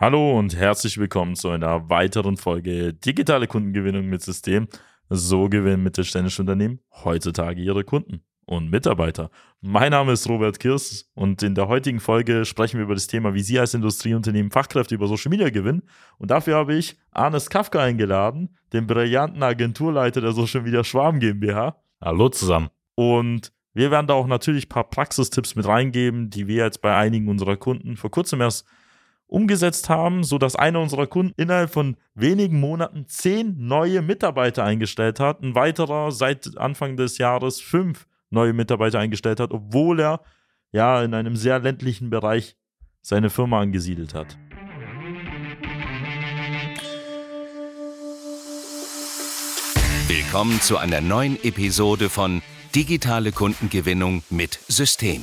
Hallo und herzlich willkommen zu einer weiteren Folge Digitale Kundengewinnung mit System. So gewinnen mittelständische Unternehmen heutzutage ihre Kunden und Mitarbeiter. Mein Name ist Robert Kirs und in der heutigen Folge sprechen wir über das Thema, wie Sie als Industrieunternehmen Fachkräfte über Social Media gewinnen. Und dafür habe ich Arnes Kafka eingeladen, den brillanten Agenturleiter der Social Media Schwarm GmbH. Hallo zusammen. Und wir werden da auch natürlich ein paar Praxistipps mit reingeben, die wir jetzt bei einigen unserer Kunden vor kurzem erst umgesetzt haben, sodass einer unserer Kunden innerhalb von wenigen Monaten zehn neue Mitarbeiter eingestellt hat, ein weiterer seit Anfang des Jahres fünf neue Mitarbeiter eingestellt hat, obwohl er ja in einem sehr ländlichen Bereich seine Firma angesiedelt hat. Willkommen zu einer neuen Episode von Digitale Kundengewinnung mit System.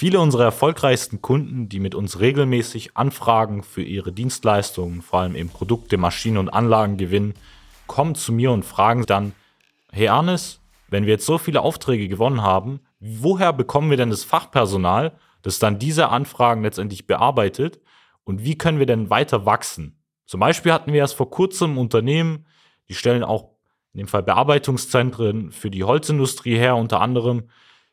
Viele unserer erfolgreichsten Kunden, die mit uns regelmäßig Anfragen für ihre Dienstleistungen, vor allem eben Produkte, Maschinen und Anlagen gewinnen, kommen zu mir und fragen dann, hey Arnes, wenn wir jetzt so viele Aufträge gewonnen haben, woher bekommen wir denn das Fachpersonal, das dann diese Anfragen letztendlich bearbeitet und wie können wir denn weiter wachsen? Zum Beispiel hatten wir erst vor kurzem Unternehmen, die stellen auch in dem Fall Bearbeitungszentren für die Holzindustrie her, unter anderem,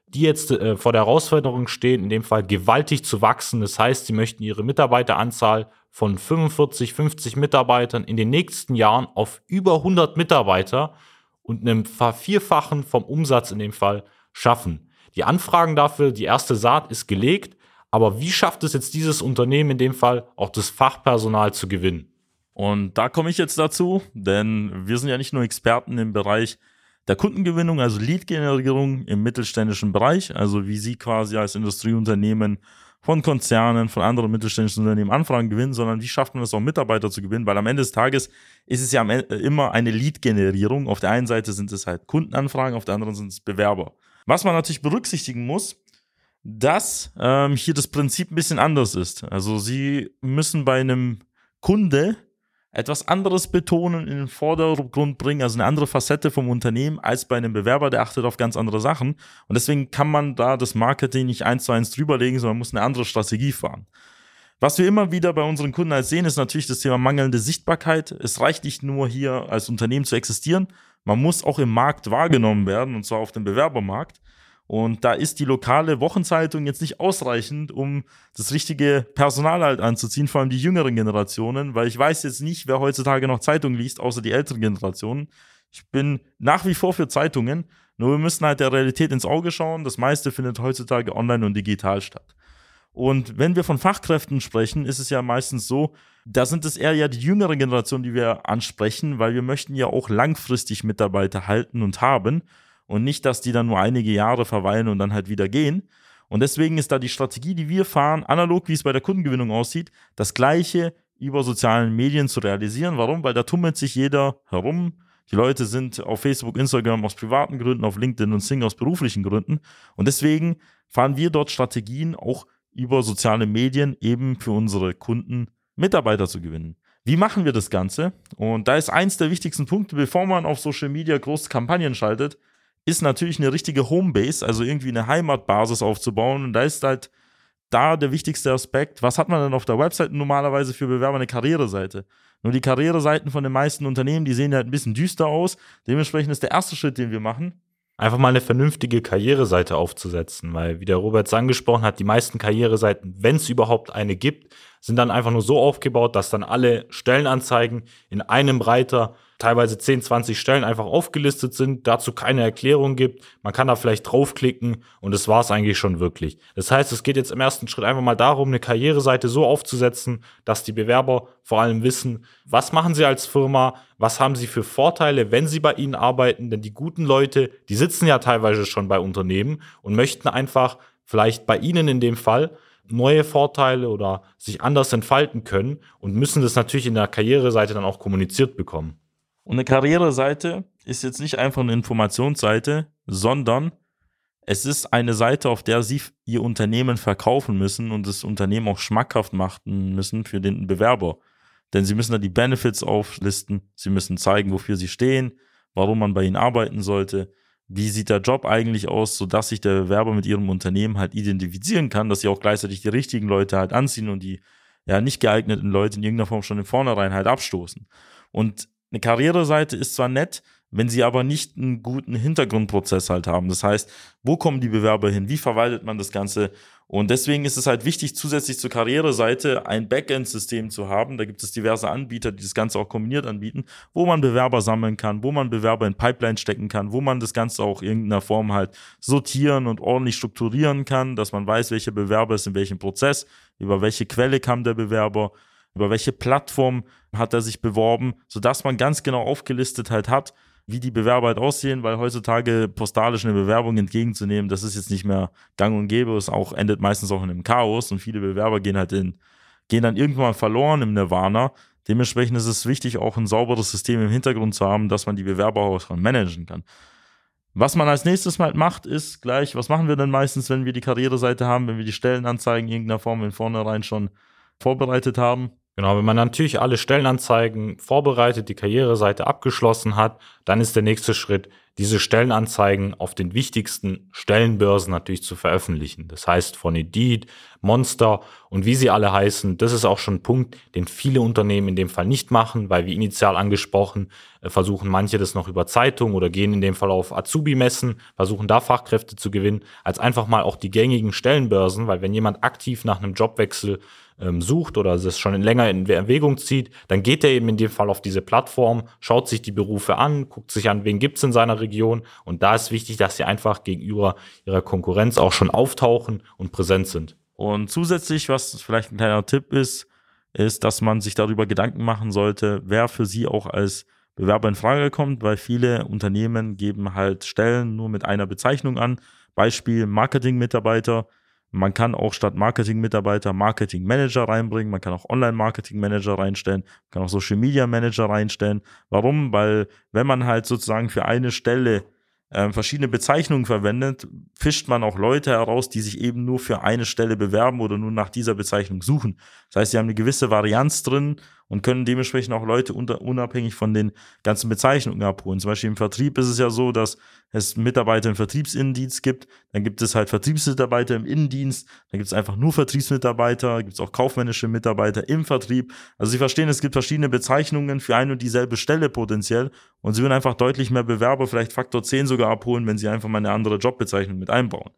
die jetzt äh, vor der Herausforderung stehen, in dem Fall gewaltig zu wachsen. Das heißt, sie möchten ihre Mitarbeiteranzahl von 45, 50 Mitarbeitern in den nächsten Jahren auf über 100 Mitarbeiter und einem Vervierfachen vom Umsatz in dem Fall schaffen. Die Anfragen dafür, die erste Saat ist gelegt, aber wie schafft es jetzt dieses Unternehmen in dem Fall auch das Fachpersonal zu gewinnen? Und da komme ich jetzt dazu, denn wir sind ja nicht nur Experten im Bereich der Kundengewinnung, also Lead-Generierung im mittelständischen Bereich, also wie Sie quasi als Industrieunternehmen von Konzernen, von anderen mittelständischen Unternehmen Anfragen gewinnen, sondern wie schafft man es auch Mitarbeiter zu gewinnen, weil am Ende des Tages ist es ja immer eine Lead-Generierung. Auf der einen Seite sind es halt Kundenanfragen, auf der anderen sind es Bewerber. Was man natürlich berücksichtigen muss, dass ähm, hier das Prinzip ein bisschen anders ist. Also Sie müssen bei einem Kunde etwas anderes betonen, in den Vordergrund bringen, also eine andere Facette vom Unternehmen als bei einem Bewerber, der achtet auf ganz andere Sachen. Und deswegen kann man da das Marketing nicht eins zu eins drüberlegen, sondern muss eine andere Strategie fahren. Was wir immer wieder bei unseren Kunden als sehen, ist natürlich das Thema mangelnde Sichtbarkeit. Es reicht nicht nur hier als Unternehmen zu existieren, man muss auch im Markt wahrgenommen werden, und zwar auf dem Bewerbermarkt. Und da ist die lokale Wochenzeitung jetzt nicht ausreichend, um das richtige Personal halt anzuziehen, vor allem die jüngeren Generationen, weil ich weiß jetzt nicht, wer heutzutage noch Zeitungen liest, außer die älteren Generationen. Ich bin nach wie vor für Zeitungen, nur wir müssen halt der Realität ins Auge schauen. Das meiste findet heutzutage online und digital statt. Und wenn wir von Fachkräften sprechen, ist es ja meistens so, da sind es eher ja die jüngere Generation, die wir ansprechen, weil wir möchten ja auch langfristig Mitarbeiter halten und haben und nicht, dass die dann nur einige Jahre verweilen und dann halt wieder gehen. Und deswegen ist da die Strategie, die wir fahren, analog wie es bei der Kundengewinnung aussieht, das gleiche über sozialen Medien zu realisieren. Warum? Weil da tummelt sich jeder herum. Die Leute sind auf Facebook, Instagram aus privaten Gründen, auf LinkedIn und Sing aus beruflichen Gründen. Und deswegen fahren wir dort Strategien, auch über soziale Medien eben für unsere Kunden Mitarbeiter zu gewinnen. Wie machen wir das Ganze? Und da ist eins der wichtigsten Punkte, bevor man auf Social Media große Kampagnen schaltet, ist natürlich eine richtige Homebase, also irgendwie eine Heimatbasis aufzubauen. Und da ist halt da der wichtigste Aspekt. Was hat man denn auf der Website normalerweise für Bewerber eine Karriereseite? Nur die Karriereseiten von den meisten Unternehmen, die sehen halt ein bisschen düster aus. Dementsprechend ist der erste Schritt, den wir machen, einfach mal eine vernünftige Karriereseite aufzusetzen, weil, wie der Robert angesprochen hat, die meisten Karriereseiten, wenn es überhaupt eine gibt, sind dann einfach nur so aufgebaut, dass dann alle Stellenanzeigen in einem Reiter teilweise 10, 20 Stellen einfach aufgelistet sind, dazu keine Erklärung gibt. Man kann da vielleicht draufklicken und das war es eigentlich schon wirklich. Das heißt, es geht jetzt im ersten Schritt einfach mal darum, eine Karriereseite so aufzusetzen, dass die Bewerber vor allem wissen, was machen sie als Firma, was haben sie für Vorteile, wenn sie bei ihnen arbeiten, denn die guten Leute, die sitzen ja teilweise schon bei Unternehmen und möchten einfach vielleicht bei ihnen in dem Fall neue Vorteile oder sich anders entfalten können und müssen das natürlich in der Karriereseite dann auch kommuniziert bekommen. Und eine Karriereseite ist jetzt nicht einfach eine Informationsseite, sondern es ist eine Seite, auf der Sie Ihr Unternehmen verkaufen müssen und das Unternehmen auch schmackhaft machen müssen für den Bewerber. Denn Sie müssen da die Benefits auflisten, Sie müssen zeigen, wofür Sie stehen, warum man bei Ihnen arbeiten sollte, wie sieht der Job eigentlich aus, sodass sich der Bewerber mit Ihrem Unternehmen halt identifizieren kann, dass Sie auch gleichzeitig die richtigen Leute halt anziehen und die ja nicht geeigneten Leute in irgendeiner Form schon im Vornherein halt abstoßen. Und eine Karriereseite ist zwar nett, wenn sie aber nicht einen guten Hintergrundprozess halt haben. Das heißt, wo kommen die Bewerber hin? Wie verwaltet man das Ganze? Und deswegen ist es halt wichtig, zusätzlich zur Karriereseite ein Backend-System zu haben. Da gibt es diverse Anbieter, die das Ganze auch kombiniert anbieten, wo man Bewerber sammeln kann, wo man Bewerber in Pipeline stecken kann, wo man das Ganze auch in irgendeiner Form halt sortieren und ordentlich strukturieren kann, dass man weiß, welcher Bewerber ist in welchem Prozess, über welche Quelle kam der Bewerber, über welche Plattform hat er sich beworben, sodass man ganz genau aufgelistet halt hat, wie die Bewerber halt aussehen, weil heutzutage postalisch eine Bewerbung entgegenzunehmen, das ist jetzt nicht mehr gang und gäbe, es auch endet meistens auch in einem Chaos und viele Bewerber gehen halt in, gehen dann irgendwann verloren im Nirvana. Dementsprechend ist es wichtig, auch ein sauberes System im Hintergrund zu haben, dass man die Bewerber auch managen kann. Was man als nächstes mal macht, ist gleich, was machen wir denn meistens, wenn wir die Karriereseite haben, wenn wir die Stellenanzeigen in irgendeiner Form in vornherein schon vorbereitet haben? Genau, wenn man natürlich alle Stellenanzeigen vorbereitet, die Karriereseite abgeschlossen hat, dann ist der nächste Schritt, diese Stellenanzeigen auf den wichtigsten Stellenbörsen natürlich zu veröffentlichen. Das heißt von Indeed, Monster und wie sie alle heißen, das ist auch schon ein Punkt, den viele Unternehmen in dem Fall nicht machen, weil wie initial angesprochen, äh, versuchen manche das noch über Zeitung oder gehen in dem Fall auf Azubi-Messen, versuchen da Fachkräfte zu gewinnen, als einfach mal auch die gängigen Stellenbörsen, weil wenn jemand aktiv nach einem Jobwechsel ähm, sucht oder es schon länger in Erwägung zieht, dann geht er eben in dem Fall auf diese Plattform, schaut sich die Berufe an, guckt sich an, wen gibt's in seiner Region und da ist wichtig, dass sie einfach gegenüber ihrer Konkurrenz auch schon auftauchen und präsent sind. Und zusätzlich, was vielleicht ein kleiner Tipp ist, ist, dass man sich darüber Gedanken machen sollte, wer für sie auch als Bewerber in Frage kommt, weil viele Unternehmen geben halt Stellen nur mit einer Bezeichnung an. Beispiel Marketing-Mitarbeiter man kann auch statt Marketing-Mitarbeiter Marketing-Manager reinbringen, man kann auch Online-Marketing-Manager reinstellen, man kann auch Social-Media-Manager reinstellen. Warum? Weil wenn man halt sozusagen für eine Stelle äh, verschiedene Bezeichnungen verwendet, fischt man auch Leute heraus, die sich eben nur für eine Stelle bewerben oder nur nach dieser Bezeichnung suchen. Das heißt, sie haben eine gewisse Varianz drin und können dementsprechend auch Leute unter, unabhängig von den ganzen Bezeichnungen abholen. Zum Beispiel im Vertrieb ist es ja so, dass es Mitarbeiter im Vertriebsinnendienst gibt, dann gibt es halt Vertriebsmitarbeiter im Innendienst, dann gibt es einfach nur Vertriebsmitarbeiter, gibt es auch kaufmännische Mitarbeiter im Vertrieb. Also Sie verstehen, es gibt verschiedene Bezeichnungen für eine und dieselbe Stelle potenziell und Sie würden einfach deutlich mehr Bewerber, vielleicht Faktor 10 sogar abholen, wenn Sie einfach mal eine andere Jobbezeichnung mit einbauen.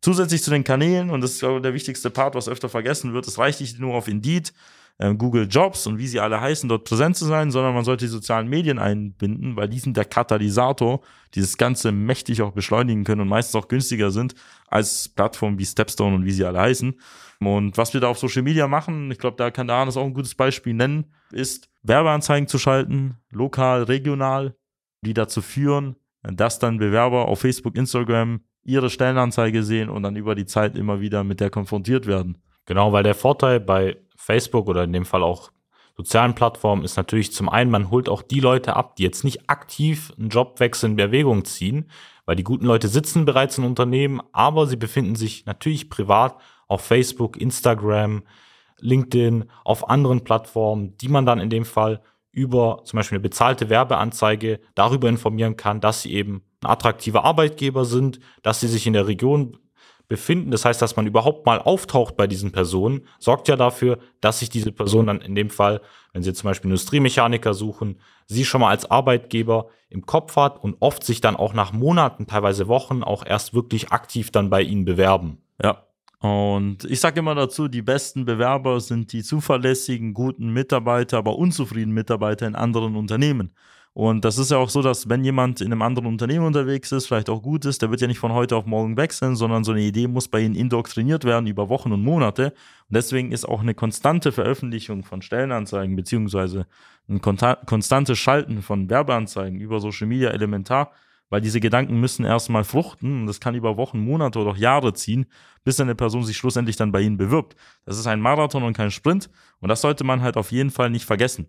Zusätzlich zu den Kanälen, und das ist glaube ich der wichtigste Part, was öfter vergessen wird, es reicht nicht nur auf Indeed, äh, Google Jobs und wie sie alle heißen, dort präsent zu sein, sondern man sollte die sozialen Medien einbinden, weil die sind der Katalysator, die das Ganze mächtig auch beschleunigen können und meistens auch günstiger sind als Plattformen wie Stepstone und wie sie alle heißen. Und was wir da auf Social Media machen, ich glaube, da kann der Arnes auch ein gutes Beispiel nennen, ist Werbeanzeigen zu schalten, lokal, regional, die dazu führen, dass dann Bewerber auf Facebook, Instagram ihre Stellenanzeige sehen und dann über die Zeit immer wieder mit der konfrontiert werden. Genau, weil der Vorteil bei Facebook oder in dem Fall auch sozialen Plattformen ist natürlich zum einen, man holt auch die Leute ab, die jetzt nicht aktiv einen Jobwechsel in Bewegung ziehen, weil die guten Leute sitzen bereits in Unternehmen, aber sie befinden sich natürlich privat auf Facebook, Instagram, LinkedIn, auf anderen Plattformen, die man dann in dem Fall über zum Beispiel eine bezahlte Werbeanzeige darüber informieren kann, dass sie eben ein attraktiver Arbeitgeber sind, dass sie sich in der Region befinden. Das heißt, dass man überhaupt mal auftaucht bei diesen Personen, sorgt ja dafür, dass sich diese Person dann in dem Fall, wenn Sie zum Beispiel Industriemechaniker suchen, sie schon mal als Arbeitgeber im Kopf hat und oft sich dann auch nach Monaten, teilweise Wochen auch erst wirklich aktiv dann bei Ihnen bewerben. Ja, Und ich sage immer dazu, die besten Bewerber sind die zuverlässigen, guten Mitarbeiter, aber unzufriedenen Mitarbeiter in anderen Unternehmen. Und das ist ja auch so, dass wenn jemand in einem anderen Unternehmen unterwegs ist, vielleicht auch gut ist, der wird ja nicht von heute auf morgen wechseln, sondern so eine Idee muss bei ihnen indoktriniert werden über Wochen und Monate. Und deswegen ist auch eine konstante Veröffentlichung von Stellenanzeigen beziehungsweise ein konstantes Schalten von Werbeanzeigen über Social Media elementar, weil diese Gedanken müssen erstmal fruchten und das kann über Wochen, Monate oder auch Jahre ziehen, bis eine Person sich schlussendlich dann bei Ihnen bewirbt. Das ist ein Marathon und kein Sprint und das sollte man halt auf jeden Fall nicht vergessen.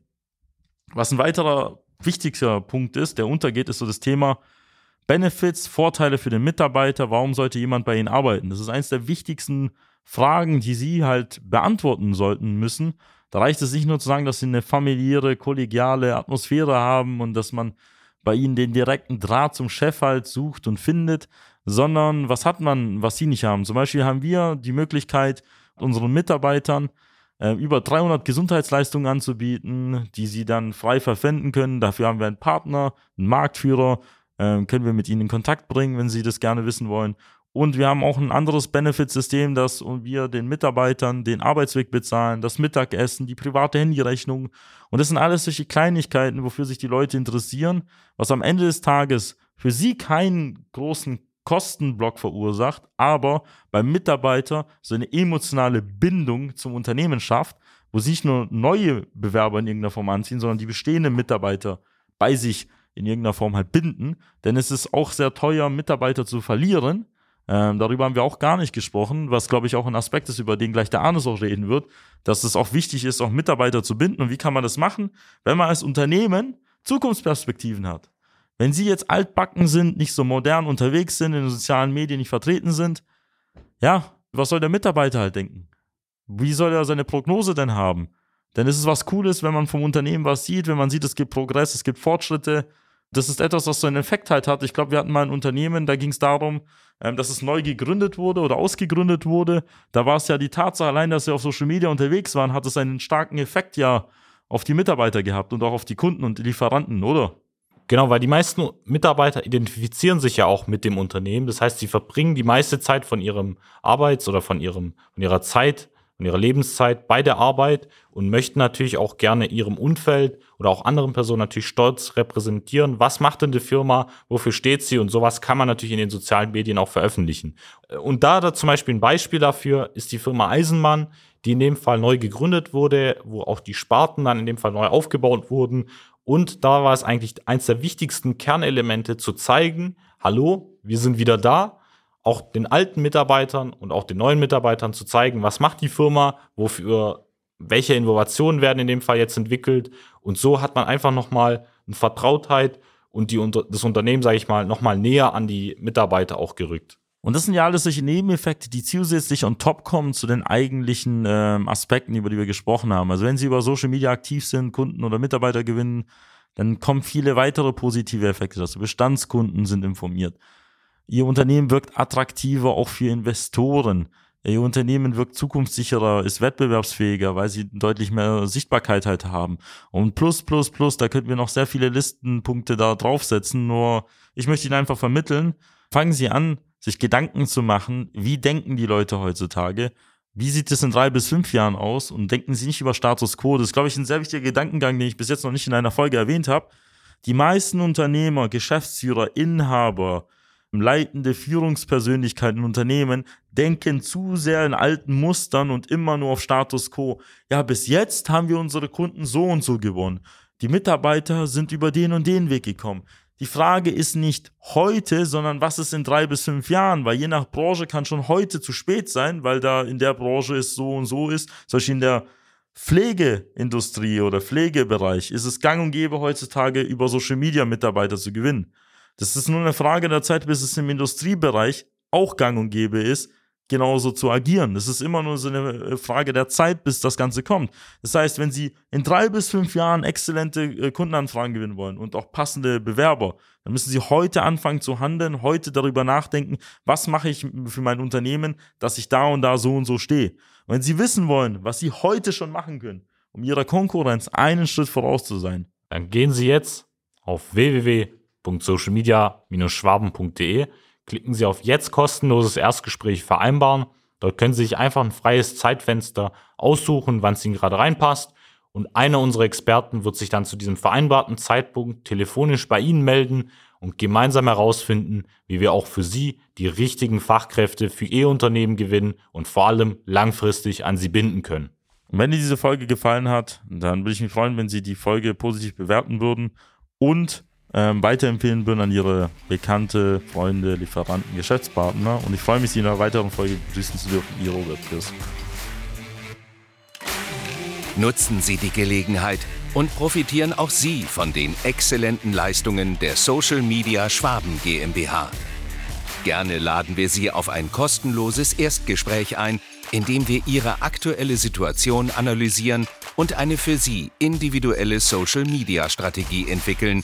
Was ein weiterer wichtigster Punkt ist, der untergeht, ist so das Thema Benefits, Vorteile für den Mitarbeiter. Warum sollte jemand bei Ihnen arbeiten? Das ist eines der wichtigsten Fragen, die Sie halt beantworten sollten müssen. Da reicht es nicht nur zu sagen, dass Sie eine familiäre, kollegiale Atmosphäre haben und dass man bei Ihnen den direkten Draht zum Chef halt sucht und findet, sondern was hat man, was Sie nicht haben? Zum Beispiel haben wir die Möglichkeit, unseren Mitarbeitern äh, über 300 Gesundheitsleistungen anzubieten, die sie dann frei verwenden können. Dafür haben wir einen Partner, einen Marktführer, äh, können wir mit ihnen in Kontakt bringen, wenn sie das gerne wissen wollen. Und wir haben auch ein anderes Benefitsystem, dass wir den Mitarbeitern den Arbeitsweg bezahlen, das Mittagessen, die private Handyrechnung. Und das sind alles solche Kleinigkeiten, wofür sich die Leute interessieren, was am Ende des Tages für sie keinen großen Kostenblock verursacht, aber beim Mitarbeiter so eine emotionale Bindung zum Unternehmen schafft, wo sich nicht nur neue Bewerber in irgendeiner Form anziehen, sondern die bestehenden Mitarbeiter bei sich in irgendeiner Form halt binden. Denn es ist auch sehr teuer, Mitarbeiter zu verlieren. Ähm, darüber haben wir auch gar nicht gesprochen, was glaube ich auch ein Aspekt ist, über den gleich der Arnes auch reden wird, dass es auch wichtig ist, auch Mitarbeiter zu binden. Und wie kann man das machen, wenn man als Unternehmen Zukunftsperspektiven hat? Wenn Sie jetzt altbacken sind, nicht so modern unterwegs sind, in den sozialen Medien nicht vertreten sind, ja, was soll der Mitarbeiter halt denken? Wie soll er seine Prognose denn haben? Denn es ist was Cooles, wenn man vom Unternehmen was sieht, wenn man sieht, es gibt Progress, es gibt Fortschritte. Das ist etwas, was so einen Effekt halt hat. Ich glaube, wir hatten mal ein Unternehmen, da ging es darum, ähm, dass es neu gegründet wurde oder ausgegründet wurde. Da war es ja die Tatsache, allein, dass sie auf Social Media unterwegs waren, hat es einen starken Effekt ja auf die Mitarbeiter gehabt und auch auf die Kunden und die Lieferanten, oder? Genau, weil die meisten Mitarbeiter identifizieren sich ja auch mit dem Unternehmen. Das heißt, sie verbringen die meiste Zeit von ihrem Arbeits- oder von, ihrem, von ihrer Zeit, von ihrer Lebenszeit bei der Arbeit und möchten natürlich auch gerne ihrem Umfeld oder auch anderen Personen natürlich stolz repräsentieren. Was macht denn die Firma? Wofür steht sie? Und sowas kann man natürlich in den sozialen Medien auch veröffentlichen. Und da, da zum Beispiel ein Beispiel dafür ist die Firma Eisenmann, die in dem Fall neu gegründet wurde, wo auch die Sparten dann in dem Fall neu aufgebaut wurden und da war es eigentlich eins der wichtigsten Kernelemente zu zeigen, hallo, wir sind wieder da, auch den alten Mitarbeitern und auch den neuen Mitarbeitern zu zeigen, was macht die Firma, wofür, welche Innovationen werden in dem Fall jetzt entwickelt. Und so hat man einfach nochmal eine Vertrautheit und die, das Unternehmen, sage ich mal, nochmal näher an die Mitarbeiter auch gerückt. Und das sind ja alles solche Nebeneffekte, die zusätzlich on top kommen zu den eigentlichen ähm, Aspekten, über die wir gesprochen haben. Also wenn Sie über Social Media aktiv sind, Kunden oder Mitarbeiter gewinnen, dann kommen viele weitere positive Effekte dazu. Bestandskunden sind informiert. Ihr Unternehmen wirkt attraktiver auch für Investoren. Ihr Unternehmen wirkt zukunftssicherer, ist wettbewerbsfähiger, weil sie deutlich mehr Sichtbarkeit halt haben. Und plus, plus, plus, da könnten wir noch sehr viele Listenpunkte da draufsetzen. Nur ich möchte Ihnen einfach vermitteln, fangen Sie an, sich Gedanken zu machen, wie denken die Leute heutzutage, wie sieht es in drei bis fünf Jahren aus und denken Sie nicht über Status Quo. Das ist, glaube ich, ein sehr wichtiger Gedankengang, den ich bis jetzt noch nicht in einer Folge erwähnt habe. Die meisten Unternehmer, Geschäftsführer, Inhaber, leitende Führungspersönlichkeiten in Unternehmen denken zu sehr in alten Mustern und immer nur auf Status Quo. Ja, bis jetzt haben wir unsere Kunden so und so gewonnen. Die Mitarbeiter sind über den und den Weg gekommen. Die Frage ist nicht heute, sondern was ist in drei bis fünf Jahren, weil je nach Branche kann schon heute zu spät sein, weil da in der Branche es so und so ist. Zum Beispiel in der Pflegeindustrie oder Pflegebereich ist es gang und gäbe heutzutage über Social Media Mitarbeiter zu gewinnen. Das ist nur eine Frage der Zeit, bis es im Industriebereich auch gang und gäbe ist, genauso zu agieren. Das ist immer nur so eine äh, Frage der Zeit, bis das Ganze kommt. Das heißt, wenn Sie in drei bis fünf Jahren exzellente äh, Kundenanfragen gewinnen wollen und auch passende Bewerber, dann müssen Sie heute anfangen zu handeln, heute darüber nachdenken, was mache ich für mein Unternehmen, dass ich da und da so und so stehe. Und wenn Sie wissen wollen, was Sie heute schon machen können, um Ihrer Konkurrenz einen Schritt voraus zu sein, dann gehen Sie jetzt auf www.socialmedia-schwaben.de Klicken Sie auf Jetzt kostenloses Erstgespräch vereinbaren Dort können Sie sich einfach ein freies Zeitfenster aussuchen, wann es Ihnen gerade reinpasst. Und einer unserer Experten wird sich dann zu diesem vereinbarten Zeitpunkt telefonisch bei Ihnen melden und gemeinsam herausfinden, wie wir auch für Sie die richtigen Fachkräfte für Ihr Unternehmen gewinnen und vor allem langfristig an Sie binden können. Und wenn dir diese Folge gefallen hat, dann würde ich mich freuen, wenn Sie die Folge positiv bewerten würden und ähm, weiterempfehlen würden an Ihre bekannte Freunde, Lieferanten, Geschäftspartner. Und ich freue mich, Sie in einer weiteren Folge begrüßen zu dürfen. Ihr Robert Chris. Nutzen Sie die Gelegenheit und profitieren auch Sie von den exzellenten Leistungen der Social Media Schwaben GmbH. Gerne laden wir Sie auf ein kostenloses Erstgespräch ein, in dem wir Ihre aktuelle Situation analysieren und eine für Sie individuelle Social Media Strategie entwickeln,